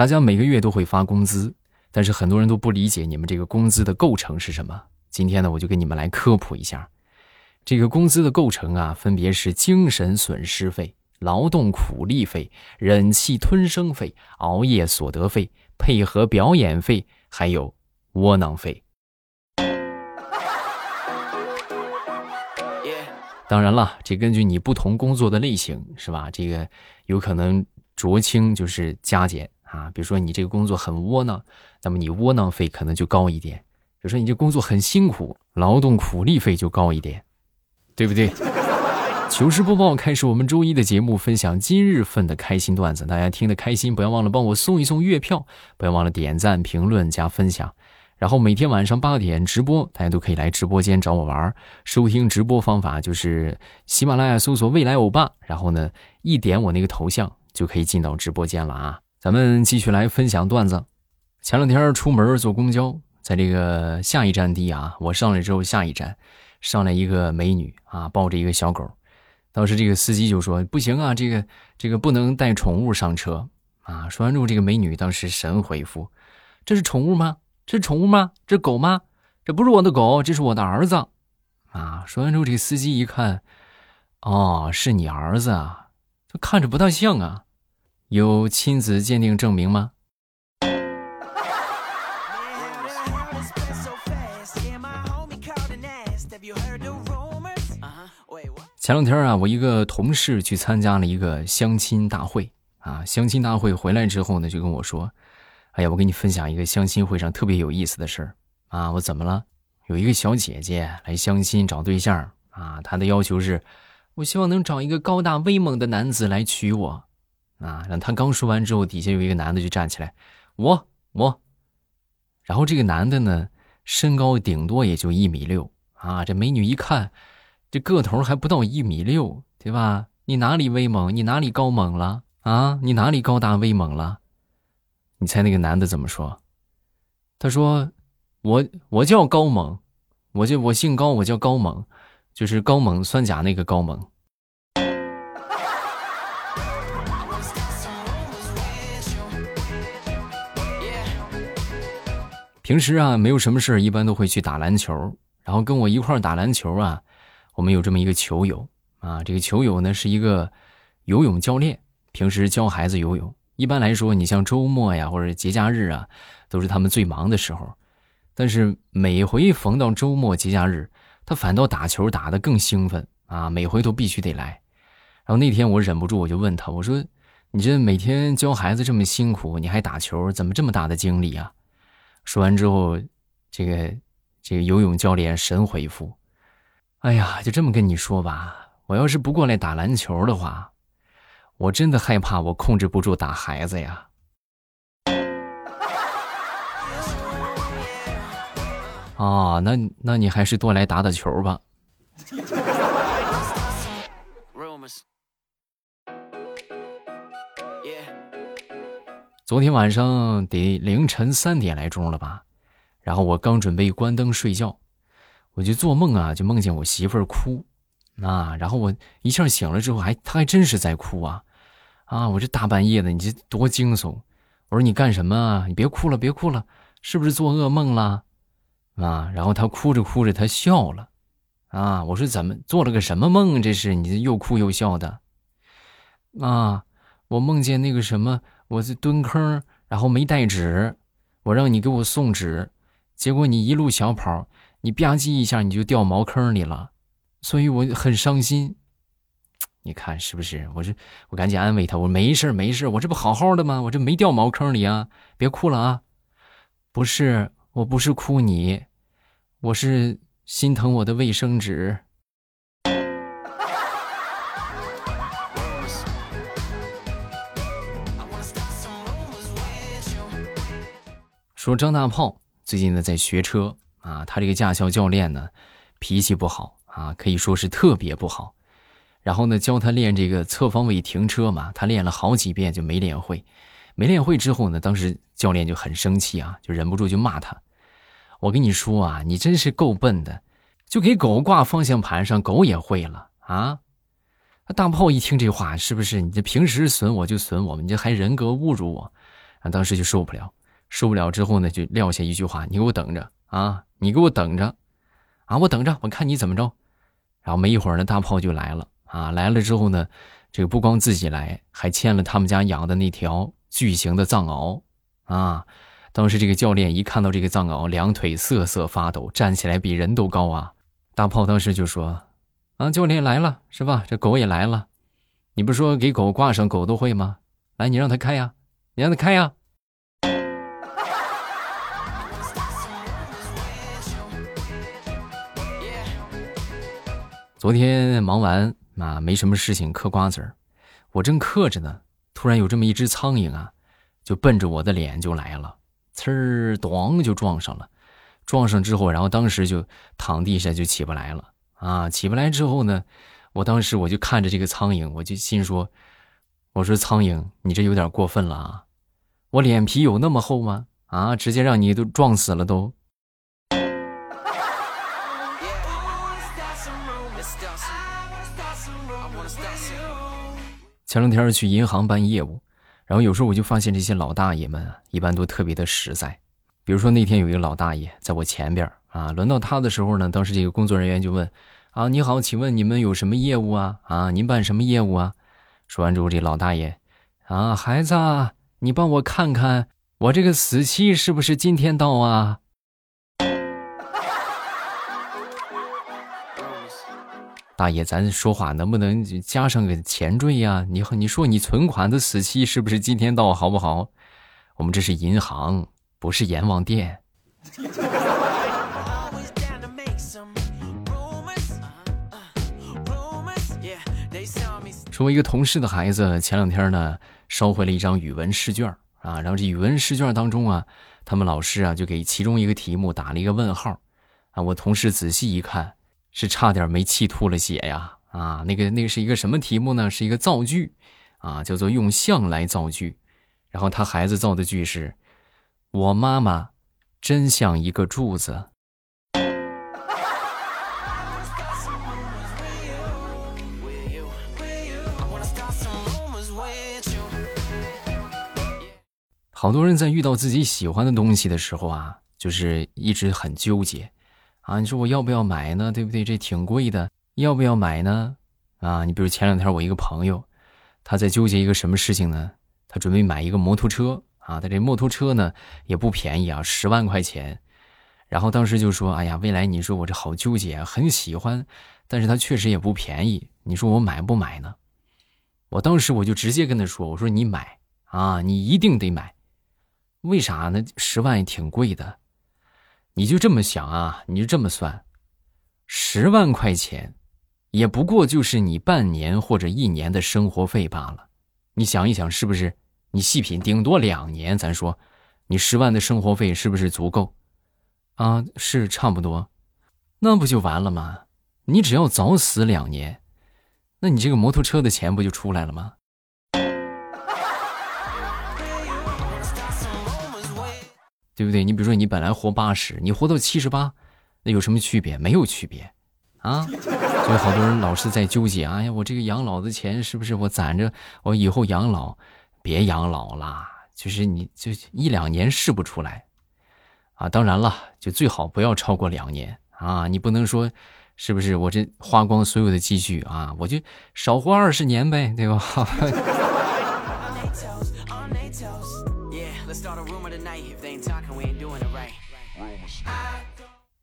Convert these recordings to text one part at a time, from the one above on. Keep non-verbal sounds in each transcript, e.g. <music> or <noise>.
大家每个月都会发工资，但是很多人都不理解你们这个工资的构成是什么。今天呢，我就给你们来科普一下，这个工资的构成啊，分别是精神损失费、劳动苦力费、忍气吞声费、熬夜所得费、配合表演费，还有窝囊费。当然了，这根据你不同工作的类型，是吧？这个有可能酌轻就是加减啊。比如说你这个工作很窝囊，那么你窝囊费可能就高一点；比如说你这工作很辛苦，劳动苦力费就高一点，对不对？<laughs> 糗事播报开始，我们周一的节目分享今日份的开心段子，大家听得开心，不要忘了帮我送一送月票，不要忘了点赞、评论、加分享。然后每天晚上八点直播，大家都可以来直播间找我玩收听直播方法就是喜马拉雅搜索“未来欧巴”，然后呢一点我那个头像就可以进到直播间了啊。咱们继续来分享段子。前两天出门坐公交，在这个下一站地啊，我上来之后下一站上来一个美女啊，抱着一个小狗。当时这个司机就说：“不行啊，这个这个不能带宠物上车啊。”说完之后，这个美女当时神回复：“这是宠物吗？”这是宠物吗？这狗吗？这不是我的狗，这是我的儿子，啊！说完之后，这个司机一看，哦，是你儿子啊，这看着不大像啊，有亲子鉴定证明吗？前两天啊，我一个同事去参加了一个相亲大会啊，相亲大会回来之后呢，就跟我说。哎呀，我给你分享一个相亲会上特别有意思的事儿啊！我怎么了？有一个小姐姐来相亲找对象啊，她的要求是，我希望能找一个高大威猛的男子来娶我啊。让他刚说完之后，底下有一个男的就站起来，我我。然后这个男的呢，身高顶多也就一米六啊。这美女一看，这个头还不到一米六，对吧？你哪里威猛？你哪里高猛了啊？你哪里高大威猛了？你猜那个男的怎么说？他说：“我我叫高猛，我就我姓高，我叫高猛，就是高猛酸钾那个高猛。”平时啊，没有什么事一般都会去打篮球。然后跟我一块打篮球啊，我们有这么一个球友啊，这个球友呢是一个游泳教练，平时教孩子游泳。一般来说，你像周末呀，或者节假日啊，都是他们最忙的时候。但是每回逢到周末节假日，他反倒打球打得更兴奋啊！每回都必须得来。然后那天我忍不住，我就问他，我说：“你这每天教孩子这么辛苦，你还打球，怎么这么大的精力啊？”说完之后，这个这个游泳教练神回复：“哎呀，就这么跟你说吧，我要是不过来打篮球的话。”我真的害怕，我控制不住打孩子呀！啊，那那你还是多来打打球吧。昨天晚上得凌晨三点来钟了吧？然后我刚准备关灯睡觉，我就做梦啊，就梦见我媳妇儿哭，啊，然后我一下醒了之后，还她还真是在哭啊。啊！我这大半夜的，你这多惊悚！我说你干什么啊？你别哭了，别哭了，是不是做噩梦了？啊！然后他哭着哭着，他笑了。啊！我说怎么做了个什么梦？这是你这又哭又笑的。啊！我梦见那个什么，我是蹲坑，然后没带纸，我让你给我送纸，结果你一路小跑，你吧唧一下你就掉茅坑里了，所以我很伤心。你看是不是？我这我赶紧安慰他，我没事没事，我这不好好的吗？我这没掉茅坑里啊！别哭了啊！不是，我不是哭你，我是心疼我的卫生纸。说张大炮最近呢在学车啊，他这个驾校教练呢脾气不好啊，可以说是特别不好。然后呢，教他练这个侧方位停车嘛，他练了好几遍就没练会，没练会之后呢，当时教练就很生气啊，就忍不住就骂他：“我跟你说啊，你真是够笨的，就给狗挂方向盘上，狗也会了啊！”大炮一听这话，是不是你这平时损我就损我，你这还人格侮辱我？啊，当时就受不了，受不了之后呢，就撂下一句话：“你给我等着啊，你给我等着，啊，我等着，我看你怎么着。”然后没一会儿呢，大炮就来了啊，来了之后呢，这个不光自己来，还牵了他们家养的那条巨型的藏獒啊。当时这个教练一看到这个藏獒，两腿瑟瑟发抖，站起来比人都高啊。大炮当时就说：“啊，教练来了是吧？这狗也来了，你不说给狗挂上，狗都会吗？来，你让它开呀，你让它开呀。”昨天忙完啊，没什么事情，嗑瓜子儿。我正嗑着呢，突然有这么一只苍蝇啊，就奔着我的脸就来了，呲儿，咣就撞上了。撞上之后，然后当时就躺地下就起不来了啊！起不来之后呢，我当时我就看着这个苍蝇，我就心说：“我说苍蝇，你这有点过分了啊！我脸皮有那么厚吗？啊，直接让你都撞死了都。”前两天去银行办业务，然后有时候我就发现这些老大爷们一般都特别的实在。比如说那天有一个老大爷在我前边啊，轮到他的时候呢，当时这个工作人员就问：“啊，你好，请问你们有什么业务啊？啊，您办什么业务啊？”说完之后，这老大爷啊，孩子，你帮我看看我这个死期是不是今天到啊？大爷，咱说话能不能加上个前缀呀？你你说你存款的死期是不是今天到，好不好？我们这是银行，不是阎王殿。说，我一个同事的孩子前两天呢烧毁了一张语文试卷啊，然后这语文试卷当中啊，他们老师啊就给其中一个题目打了一个问号啊，我同事仔细一看。是差点没气吐了血呀！啊，那个那个是一个什么题目呢？是一个造句，啊，叫做用象来造句。然后他孩子造的句是：“我妈妈真像一个柱子。”好多人在遇到自己喜欢的东西的时候啊，就是一直很纠结。啊，你说我要不要买呢？对不对？这挺贵的，要不要买呢？啊，你比如前两天我一个朋友，他在纠结一个什么事情呢？他准备买一个摩托车啊，他这摩托车呢也不便宜啊，十万块钱。然后当时就说：“哎呀，未来你说我这好纠结，很喜欢，但是他确实也不便宜。你说我买不买呢？”我当时我就直接跟他说：“我说你买啊，你一定得买，为啥呢？十万也挺贵的。”你就这么想啊？你就这么算，十万块钱，也不过就是你半年或者一年的生活费罢了。你想一想，是不是？你细品，顶多两年，咱说，你十万的生活费是不是足够？啊，是差不多，那不就完了吗？你只要早死两年，那你这个摩托车的钱不就出来了吗？对不对？你比如说，你本来活八十，你活到七十八，那有什么区别？没有区别，啊！所以好多人老是在纠结，哎呀，我这个养老的钱是不是我攒着，我以后养老？别养老啦，就是你就一两年试不出来，啊！当然了，就最好不要超过两年啊！你不能说，是不是我这花光所有的积蓄啊？我就少活二十年呗，对吧？<laughs>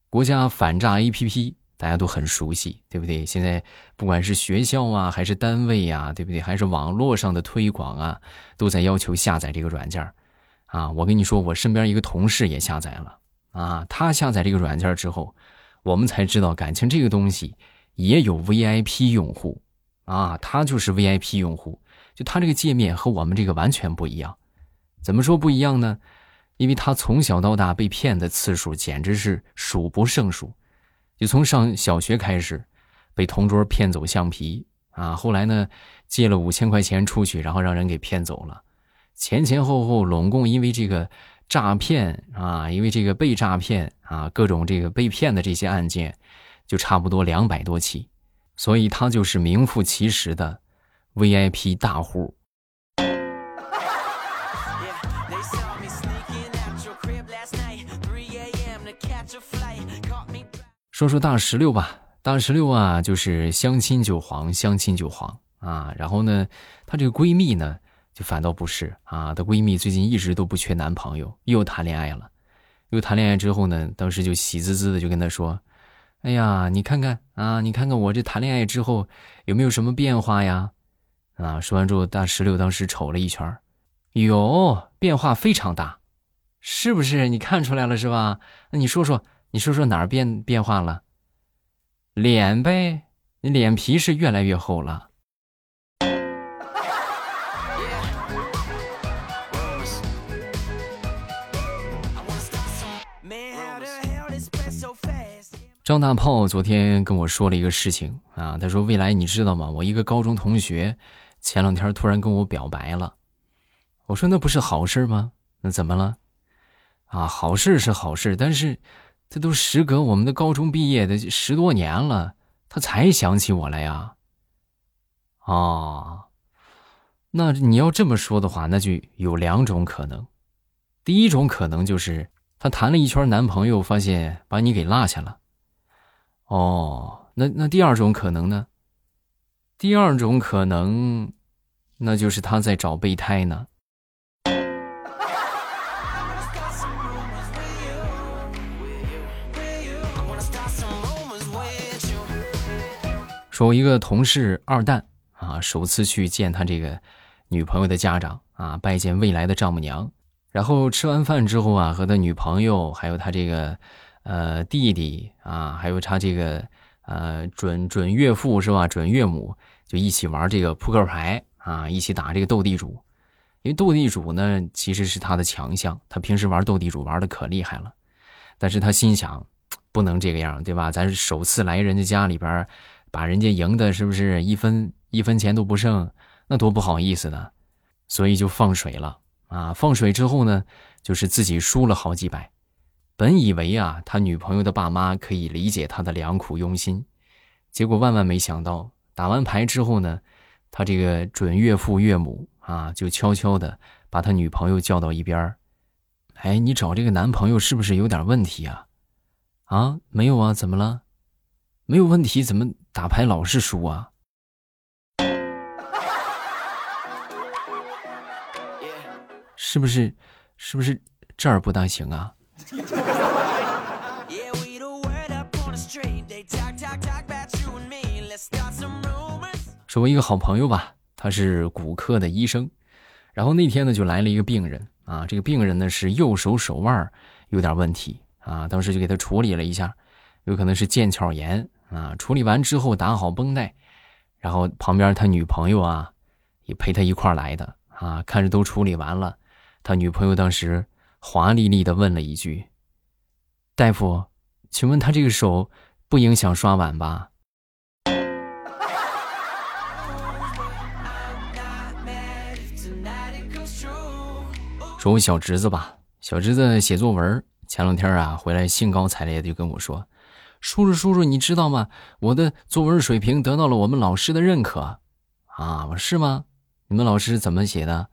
国家反诈 APP 大家都很熟悉，对不对？现在不管是学校啊，还是单位呀，对不对？还是网络上的推广啊，都在要求下载这个软件啊，我跟你说，我身边一个同事也下载了啊。他下载这个软件之后，我们才知道，感情这个东西也有 VIP 用户啊。他就是 VIP 用户，就他这个界面和我们这个完全不一样。怎么说不一样呢？因为他从小到大被骗的次数简直是数不胜数，就从上小学开始，被同桌骗走橡皮啊，后来呢借了五千块钱出去，然后让人给骗走了，前前后后拢共因为这个诈骗啊，因为这个被诈骗啊，各种这个被骗的这些案件，就差不多两百多起，所以他就是名副其实的 VIP 大户。说说大石榴吧，大石榴啊，就是相亲就黄，相亲就黄啊。然后呢，她这个闺蜜呢，就反倒不是啊。她闺蜜最近一直都不缺男朋友，又谈恋爱了。又谈恋爱之后呢，当时就喜滋滋的就跟她说：“哎呀，你看看啊，你看看我这谈恋爱之后有没有什么变化呀？”啊，说完之后，大石榴当时瞅了一圈有变化非常大，是不是？你看出来了是吧？那你说说，你说说哪儿变变化了？脸呗，你脸皮是越来越厚了。张大炮昨天跟我说了一个事情啊，他说：“未来你知道吗？我一个高中同学前两天突然跟我表白了。”我说那不是好事吗？那怎么了？啊，好事是好事，但是这都时隔我们的高中毕业的十多年了，他才想起我来呀。哦，那你要这么说的话，那就有两种可能。第一种可能就是他谈了一圈男朋友，发现把你给落下了。哦，那那第二种可能呢？第二种可能，那就是他在找备胎呢。说，我一个同事二蛋啊，首次去见他这个女朋友的家长啊，拜见未来的丈母娘。然后吃完饭之后啊，和他女朋友还有他这个呃弟弟啊，还有他这个呃准准岳父是吧？准岳母就一起玩这个扑克牌啊，一起打这个斗地主。因为斗地主呢，其实是他的强项，他平时玩斗地主玩的可厉害了。但是他心想，不能这个样，对吧？咱是首次来人家家里边。把人家赢的是不是一分一分钱都不剩？那多不好意思呢，所以就放水了啊！放水之后呢，就是自己输了好几百。本以为啊，他女朋友的爸妈可以理解他的良苦用心，结果万万没想到，打完牌之后呢，他这个准岳父岳母啊，就悄悄的把他女朋友叫到一边儿哎，你找这个男朋友是不是有点问题啊？啊，没有啊，怎么了？没有问题，怎么打牌老是输啊？是不是？是不是这儿不大行啊？说，我一个好朋友吧，他是骨科的医生，然后那天呢就来了一个病人啊，这个病人呢是右手手腕有点问题啊，当时就给他处理了一下，有可能是腱鞘炎。啊！处理完之后打好绷带，然后旁边他女朋友啊，也陪他一块来的啊。看着都处理完了，他女朋友当时华丽丽的问了一句：“大夫，请问他这个手不影响刷碗吧？” <laughs> 说我小侄子吧，小侄子写作文，前两天啊回来兴高采烈的就跟我说。叔叔，叔叔，你知道吗？我的作文水平得到了我们老师的认可，啊，是吗？你们老师怎么写的？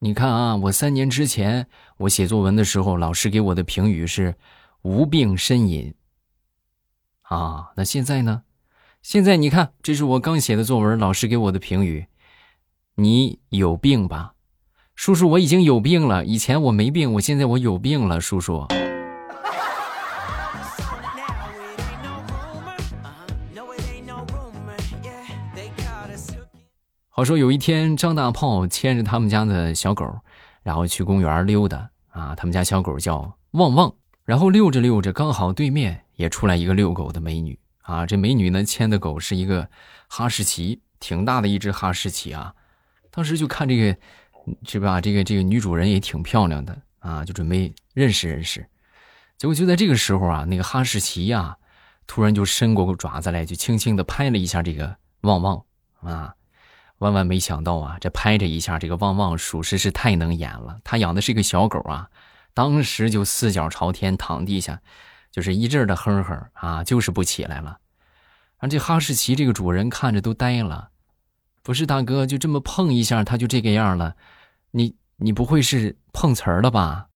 你看啊，我三年之前我写作文的时候，老师给我的评语是无病呻吟。啊，那现在呢？现在你看，这是我刚写的作文，老师给我的评语，你有病吧？叔叔，我已经有病了，以前我没病，我现在我有病了，叔叔。好说有一天，张大炮牵着他们家的小狗，然后去公园溜达啊。他们家小狗叫旺旺，然后溜着溜着，刚好对面也出来一个遛狗的美女啊。这美女呢牵的狗是一个哈士奇，挺大的一只哈士奇啊。当时就看这个，是吧？这个这个女主人也挺漂亮的啊，就准备认识认识。结果就在这个时候啊，那个哈士奇呀，突然就伸过个爪子来，就轻轻的拍了一下这个旺旺啊。万万没想到啊这拍着一下这个旺旺属实是太能演了他养的是一个小狗啊当时就四脚朝天躺地下就是一阵的哼哼啊就是不起来了。而这哈士奇这个主人看着都呆了。不是大哥就这么碰一下它就这个样了。你你不会是碰瓷儿了吧？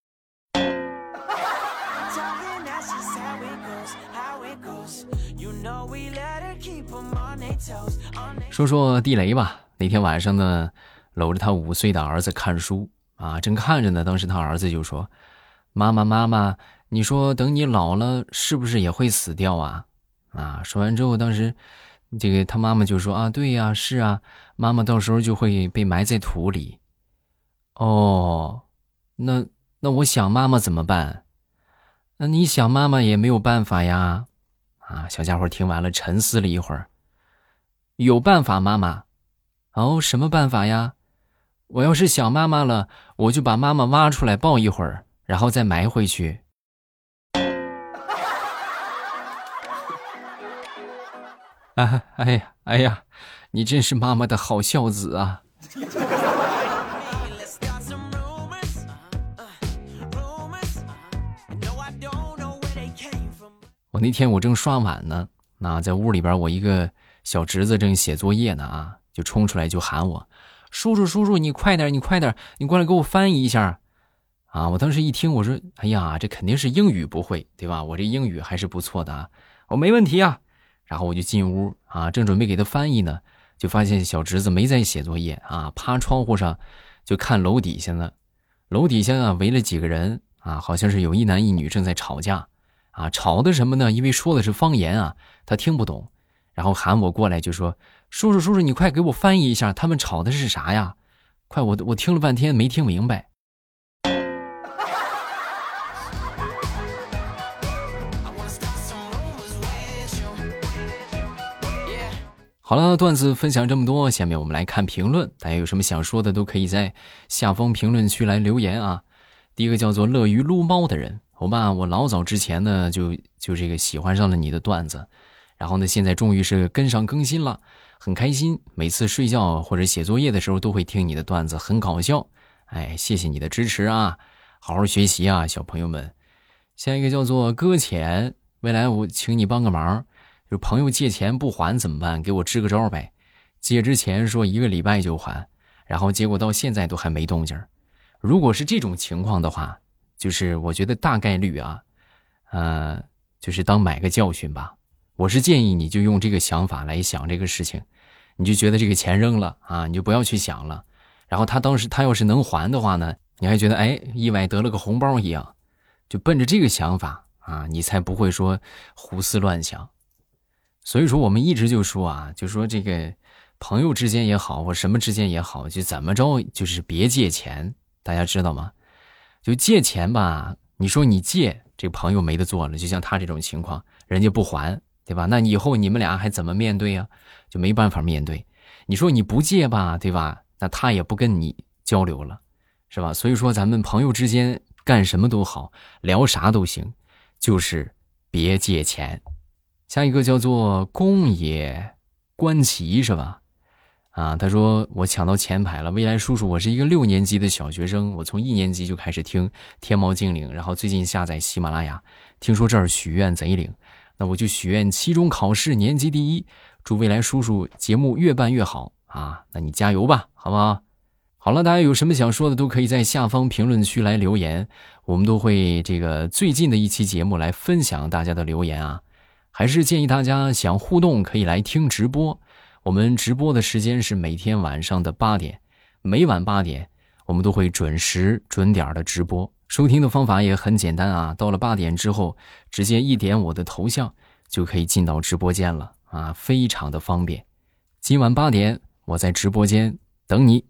说说地雷吧。那天晚上呢，搂着他五岁的儿子看书啊，正看着呢。当时他儿子就说：“妈妈，妈妈，你说等你老了，是不是也会死掉啊？”啊，说完之后，当时这个他妈妈就说：“啊，对呀，是啊，妈妈到时候就会被埋在土里。”哦，那那我想妈妈怎么办？那你想妈妈也没有办法呀。啊，小家伙听完了，沉思了一会儿。有办法，妈妈。哦，什么办法呀？我要是想妈妈了，我就把妈妈挖出来抱一会儿，然后再埋回去。<laughs> 哎呀，哎呀，你真是妈妈的好孝子啊！我那天我正刷碗呢，那在屋里边，我一个小侄子正写作业呢啊，就冲出来就喊我：“叔叔，叔叔，你快点，你快点，你过来给我翻译一下。”啊，我当时一听，我说：“哎呀，这肯定是英语不会，对吧？我这英语还是不错的啊，我没问题啊。”然后我就进屋啊，正准备给他翻译呢，就发现小侄子没在写作业啊，趴窗户上就看楼底下呢。楼底下啊围了几个人啊，好像是有一男一女正在吵架。啊，吵的什么呢？因为说的是方言啊，他听不懂，然后喊我过来，就说：“叔叔，叔叔，你快给我翻译一下，他们吵的是啥呀？快，我我听了半天没听明白。”好了，段子分享这么多，下面我们来看评论，大家有什么想说的，都可以在下方评论区来留言啊。第一个叫做乐于撸猫的人。欧巴，我老早之前呢，就就这个喜欢上了你的段子，然后呢，现在终于是跟上更新了，很开心。每次睡觉或者写作业的时候，都会听你的段子，很搞笑。哎，谢谢你的支持啊，好好学习啊，小朋友们。下一个叫做搁浅，未来我请你帮个忙，就朋友借钱不还怎么办？给我支个招呗。借之前说一个礼拜就还，然后结果到现在都还没动静。如果是这种情况的话。就是我觉得大概率啊，呃，就是当买个教训吧。我是建议你就用这个想法来想这个事情，你就觉得这个钱扔了啊，你就不要去想了。然后他当时他要是能还的话呢，你还觉得哎，意外得了个红包一样，就奔着这个想法啊，你才不会说胡思乱想。所以说我们一直就说啊，就说这个朋友之间也好，或什么之间也好，就怎么着就是别借钱，大家知道吗？就借钱吧，你说你借这朋友没得做了，就像他这种情况，人家不还，对吧？那以后你们俩还怎么面对呀？就没办法面对。你说你不借吧，对吧？那他也不跟你交流了，是吧？所以说咱们朋友之间干什么都好，聊啥都行，就是别借钱。下一个叫做公爷观棋，是吧？啊，他说我抢到前排了。未来叔叔，我是一个六年级的小学生，我从一年级就开始听天猫精灵，然后最近下载喜马拉雅，听说这儿许愿贼灵，那我就许愿期中考试年级第一，祝未来叔叔节目越办越好啊！那你加油吧，好不好？好了，大家有什么想说的，都可以在下方评论区来留言，我们都会这个最近的一期节目来分享大家的留言啊。还是建议大家想互动，可以来听直播。我们直播的时间是每天晚上的八点，每晚八点我们都会准时准点的直播。收听的方法也很简单啊，到了八点之后，直接一点我的头像就可以进到直播间了啊，非常的方便。今晚八点我在直播间等你。